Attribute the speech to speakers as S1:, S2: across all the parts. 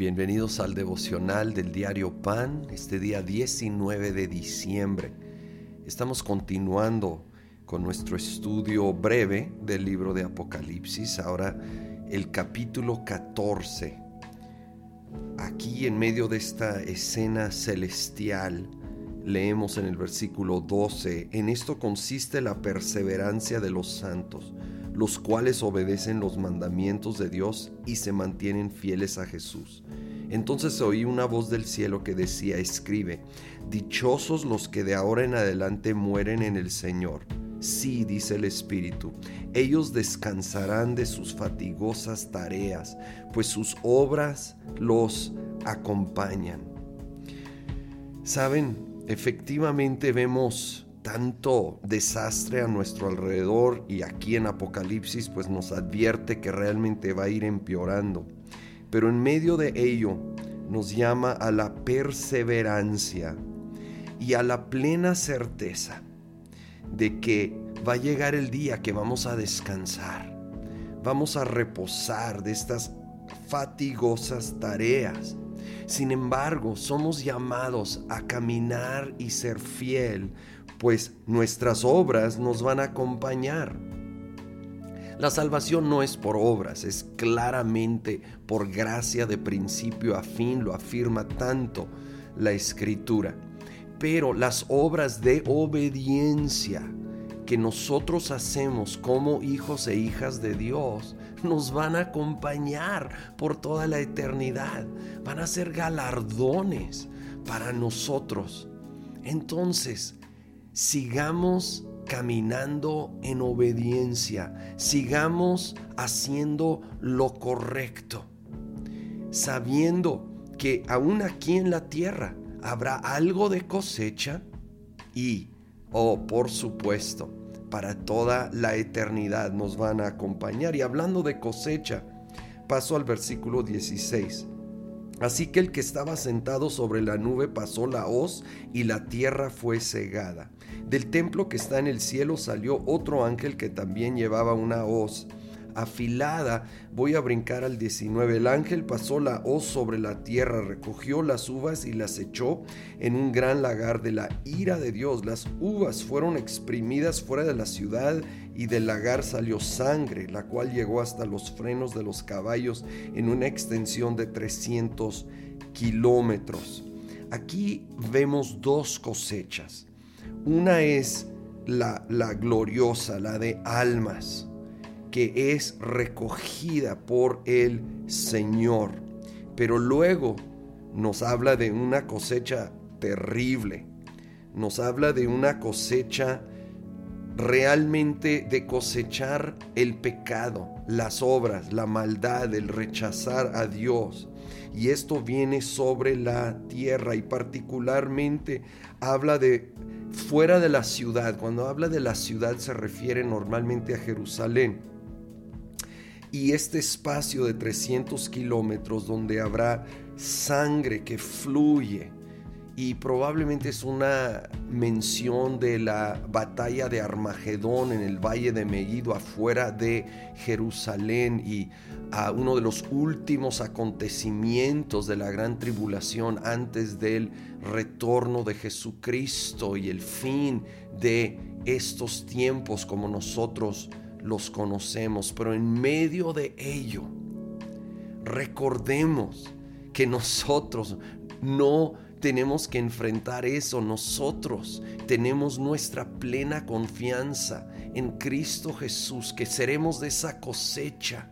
S1: Bienvenidos al devocional del diario Pan, este día 19 de diciembre. Estamos continuando con nuestro estudio breve del libro de Apocalipsis, ahora el capítulo 14. Aquí en medio de esta escena celestial, leemos en el versículo 12, en esto consiste la perseverancia de los santos los cuales obedecen los mandamientos de Dios y se mantienen fieles a Jesús. Entonces oí una voz del cielo que decía, escribe, Dichosos los que de ahora en adelante mueren en el Señor. Sí, dice el Espíritu, ellos descansarán de sus fatigosas tareas, pues sus obras los acompañan. Saben, efectivamente vemos tanto desastre a nuestro alrededor y aquí en Apocalipsis pues nos advierte que realmente va a ir empeorando. Pero en medio de ello nos llama a la perseverancia y a la plena certeza de que va a llegar el día que vamos a descansar, vamos a reposar de estas fatigosas tareas. Sin embargo, somos llamados a caminar y ser fiel pues nuestras obras nos van a acompañar. La salvación no es por obras, es claramente por gracia de principio a fin, lo afirma tanto la escritura. Pero las obras de obediencia que nosotros hacemos como hijos e hijas de Dios nos van a acompañar por toda la eternidad, van a ser galardones para nosotros. Entonces, sigamos caminando en obediencia, sigamos haciendo lo correcto, sabiendo que aún aquí en la tierra habrá algo de cosecha y, oh, por supuesto, para toda la eternidad nos van a acompañar. Y hablando de cosecha, paso al versículo 16. Así que el que estaba sentado sobre la nube pasó la hoz y la tierra fue cegada. Del templo que está en el cielo salió otro ángel que también llevaba una hoz afilada. Voy a brincar al 19. El ángel pasó la hoz sobre la tierra, recogió las uvas y las echó en un gran lagar de la ira de Dios. Las uvas fueron exprimidas fuera de la ciudad y del lagar salió sangre, la cual llegó hasta los frenos de los caballos en una extensión de 300 kilómetros. Aquí vemos dos cosechas. Una es la, la gloriosa, la de almas que es recogida por el Señor. Pero luego nos habla de una cosecha terrible. Nos habla de una cosecha realmente de cosechar el pecado, las obras, la maldad, el rechazar a Dios. Y esto viene sobre la tierra y particularmente habla de fuera de la ciudad. Cuando habla de la ciudad se refiere normalmente a Jerusalén y este espacio de 300 kilómetros donde habrá sangre que fluye. Y probablemente es una mención de la batalla de Armagedón en el valle de Megiddo afuera de Jerusalén y a uno de los últimos acontecimientos de la gran tribulación antes del retorno de Jesucristo y el fin de estos tiempos como nosotros los conocemos, pero en medio de ello, recordemos que nosotros no tenemos que enfrentar eso, nosotros tenemos nuestra plena confianza en Cristo Jesús, que seremos de esa cosecha,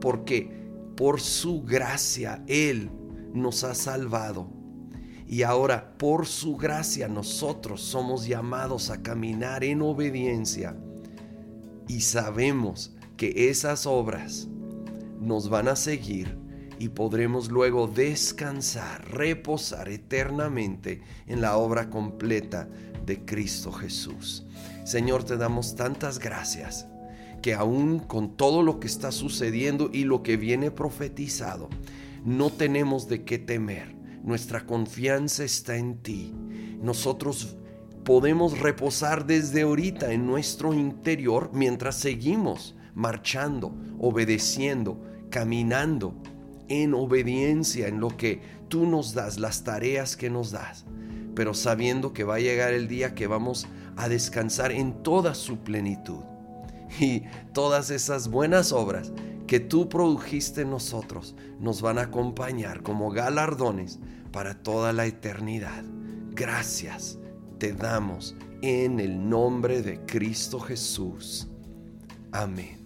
S1: porque por su gracia Él nos ha salvado. Y ahora, por su gracia, nosotros somos llamados a caminar en obediencia y sabemos que esas obras nos van a seguir y podremos luego descansar, reposar eternamente en la obra completa de Cristo Jesús. Señor, te damos tantas gracias que aún con todo lo que está sucediendo y lo que viene profetizado, no tenemos de qué temer. Nuestra confianza está en ti. Nosotros podemos reposar desde ahorita en nuestro interior mientras seguimos marchando, obedeciendo, caminando en obediencia en lo que tú nos das, las tareas que nos das, pero sabiendo que va a llegar el día que vamos a descansar en toda su plenitud. Y todas esas buenas obras que tú produjiste en nosotros nos van a acompañar como galardones para toda la eternidad. Gracias te damos en el nombre de Cristo Jesús. Amén.